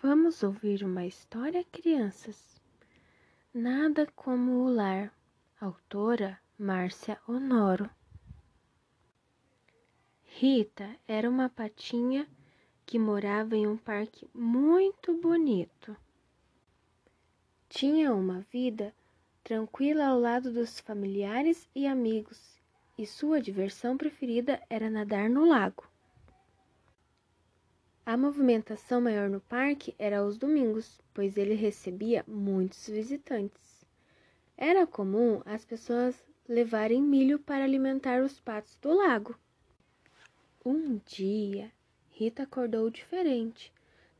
Vamos ouvir uma história, crianças? Nada como o lar. Autora Márcia Honoro. Rita era uma patinha que morava em um parque muito bonito. Tinha uma vida tranquila ao lado dos familiares e amigos, e sua diversão preferida era nadar no lago. A movimentação maior no parque era aos domingos, pois ele recebia muitos visitantes. Era comum as pessoas levarem milho para alimentar os patos do lago. Um dia, Rita acordou diferente.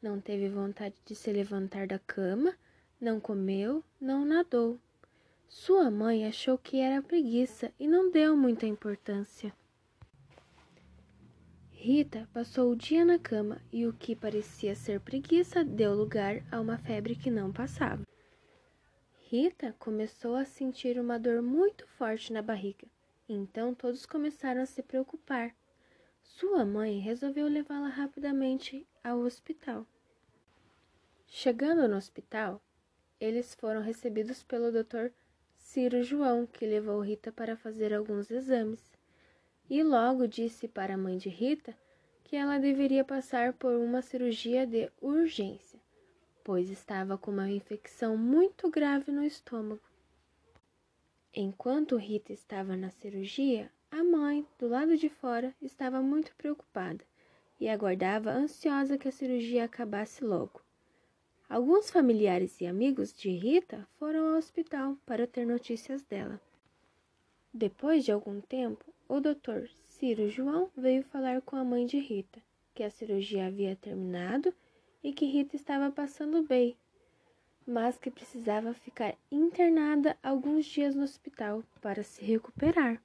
Não teve vontade de se levantar da cama, não comeu, não nadou. Sua mãe achou que era preguiça e não deu muita importância. Rita passou o dia na cama e o que parecia ser preguiça deu lugar a uma febre que não passava. Rita começou a sentir uma dor muito forte na barriga, então todos começaram a se preocupar. Sua mãe resolveu levá-la rapidamente ao hospital. Chegando no hospital, eles foram recebidos pelo Dr. Ciro João, que levou Rita para fazer alguns exames e logo disse para a mãe de Rita que ela deveria passar por uma cirurgia de urgência, pois estava com uma infecção muito grave no estômago. Enquanto Rita estava na cirurgia, a mãe, do lado de fora, estava muito preocupada e aguardava ansiosa que a cirurgia acabasse logo. Alguns familiares e amigos de Rita foram ao hospital para ter notícias dela. Depois de algum tempo, o doutor Ciro João veio falar com a mãe de Rita, que a cirurgia havia terminado e que Rita estava passando bem, mas que precisava ficar internada alguns dias no hospital para se recuperar.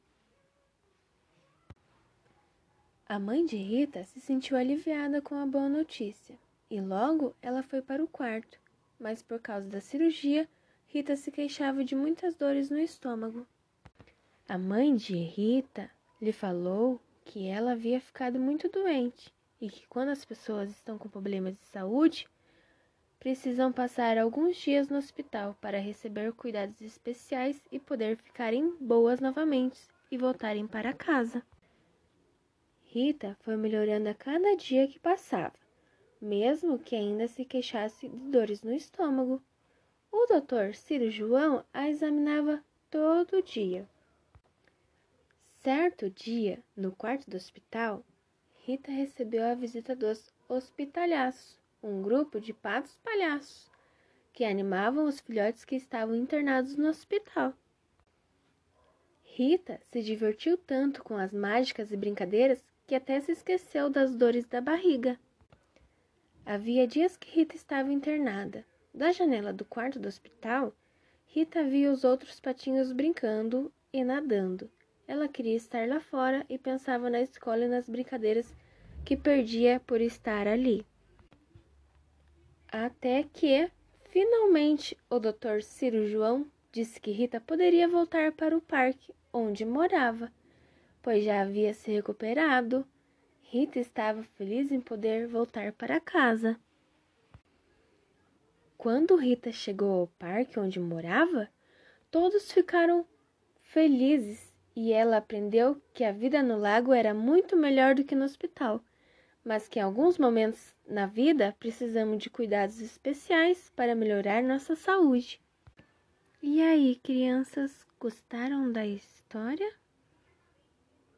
A mãe de Rita se sentiu aliviada com a boa notícia e logo ela foi para o quarto, mas por causa da cirurgia, Rita se queixava de muitas dores no estômago. A mãe de Rita lhe falou que ela havia ficado muito doente e que quando as pessoas estão com problemas de saúde, precisam passar alguns dias no hospital para receber cuidados especiais e poder ficarem boas novamente e voltarem para casa. Rita foi melhorando a cada dia que passava, mesmo que ainda se queixasse de dores no estômago. O doutor Ciro João a examinava todo dia Certo dia, no quarto do hospital, Rita recebeu a visita dos hospitalhaços, um grupo de patos palhaços, que animavam os filhotes que estavam internados no hospital. Rita se divertiu tanto com as mágicas e brincadeiras que até se esqueceu das dores da barriga. Havia dias que Rita estava internada. Da janela do quarto do hospital, Rita via os outros patinhos brincando e nadando. Ela queria estar lá fora e pensava na escola e nas brincadeiras que perdia por estar ali. Até que, finalmente, o Dr. Ciro João disse que Rita poderia voltar para o parque onde morava, pois já havia se recuperado. Rita estava feliz em poder voltar para casa. Quando Rita chegou ao parque onde morava, todos ficaram felizes e ela aprendeu que a vida no lago era muito melhor do que no hospital, mas que em alguns momentos na vida precisamos de cuidados especiais para melhorar nossa saúde. E aí, crianças, gostaram da história?